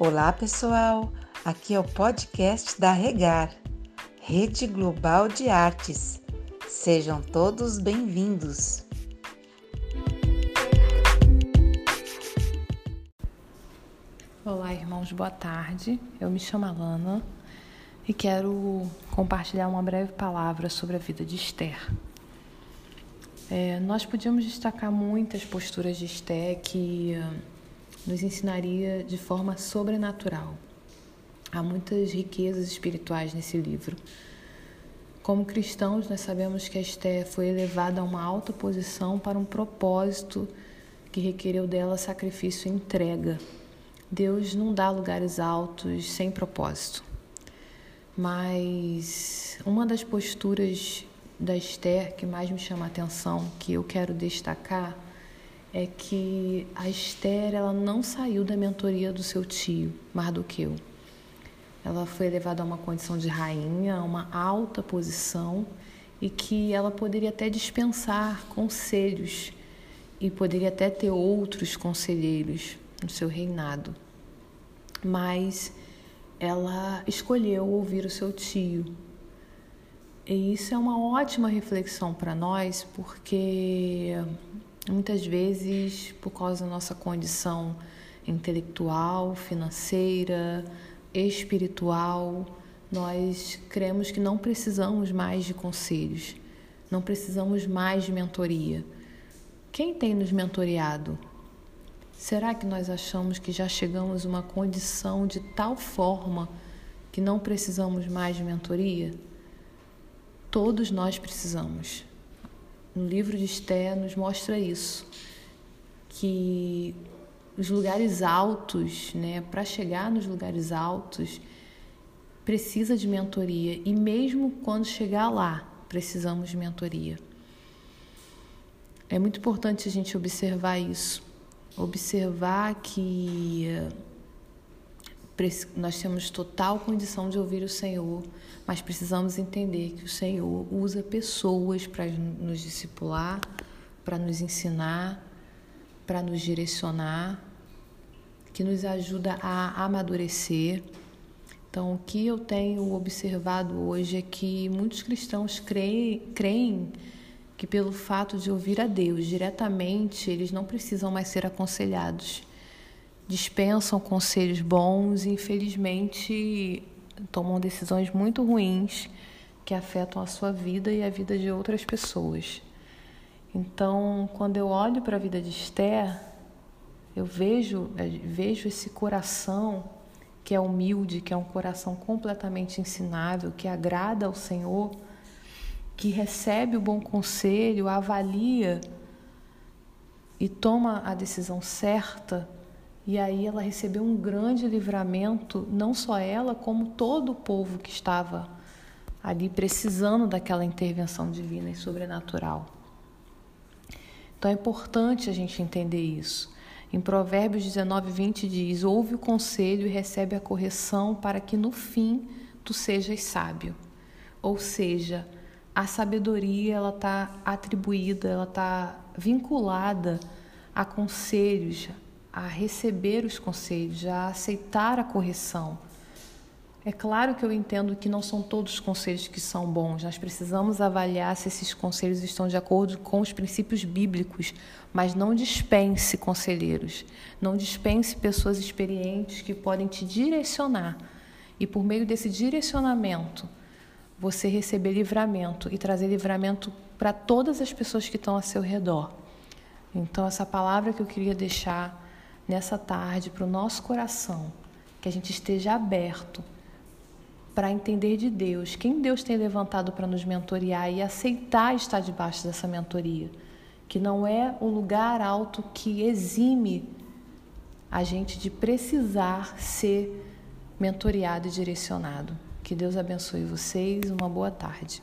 Olá, pessoal! Aqui é o podcast da Regar, Rede Global de Artes. Sejam todos bem-vindos! Olá, irmãos, boa tarde. Eu me chamo Alana e quero compartilhar uma breve palavra sobre a vida de Esther. É, nós podíamos destacar muitas posturas de Esther que nos ensinaria de forma sobrenatural. Há muitas riquezas espirituais nesse livro. Como cristãos, nós sabemos que Esther foi elevada a uma alta posição para um propósito que requereu dela sacrifício e entrega. Deus não dá lugares altos sem propósito. Mas uma das posturas da Esther que mais me chama a atenção, que eu quero destacar, é que a Esther ela não saiu da mentoria do seu tio, Mardoqueu. Ela foi elevada a uma condição de rainha, a uma alta posição e que ela poderia até dispensar conselhos e poderia até ter outros conselheiros no seu reinado. Mas ela escolheu ouvir o seu tio, e isso é uma ótima reflexão para nós, porque muitas vezes, por causa da nossa condição intelectual, financeira, espiritual, nós cremos que não precisamos mais de conselhos, não precisamos mais de mentoria. Quem tem nos mentoreado? Será que nós achamos que já chegamos a uma condição de tal forma que não precisamos mais de mentoria? Todos nós precisamos. No livro de Esté nos mostra isso, que os lugares altos, né, para chegar nos lugares altos, precisa de mentoria e mesmo quando chegar lá, precisamos de mentoria. É muito importante a gente observar isso, observar que nós temos total condição de ouvir o Senhor, mas precisamos entender que o Senhor usa pessoas para nos discipular, para nos ensinar, para nos direcionar, que nos ajuda a amadurecer. Então, o que eu tenho observado hoje é que muitos cristãos creem, creem que, pelo fato de ouvir a Deus diretamente, eles não precisam mais ser aconselhados dispensam conselhos bons e, infelizmente, tomam decisões muito ruins que afetam a sua vida e a vida de outras pessoas. Então, quando eu olho para a vida de Esther, eu vejo, vejo esse coração que é humilde, que é um coração completamente ensinável, que agrada ao Senhor, que recebe o bom conselho, avalia e toma a decisão certa e aí ela recebeu um grande livramento, não só ela, como todo o povo que estava ali precisando daquela intervenção divina e sobrenatural. Então é importante a gente entender isso. Em Provérbios 19, 20 diz: Ouve o conselho e recebe a correção, para que no fim tu sejas sábio. Ou seja, a sabedoria ela está atribuída, ela está vinculada a conselhos, a receber os conselhos, a aceitar a correção. É claro que eu entendo que não são todos os conselhos que são bons, nós precisamos avaliar se esses conselhos estão de acordo com os princípios bíblicos, mas não dispense conselheiros, não dispense pessoas experientes que podem te direcionar e, por meio desse direcionamento, você receber livramento e trazer livramento para todas as pessoas que estão a seu redor. Então, essa palavra que eu queria deixar nessa tarde para o nosso coração, que a gente esteja aberto para entender de Deus, quem Deus tem levantado para nos mentorear e aceitar estar debaixo dessa mentoria, que não é o lugar alto que exime a gente de precisar ser mentoreado e direcionado. Que Deus abençoe vocês, uma boa tarde.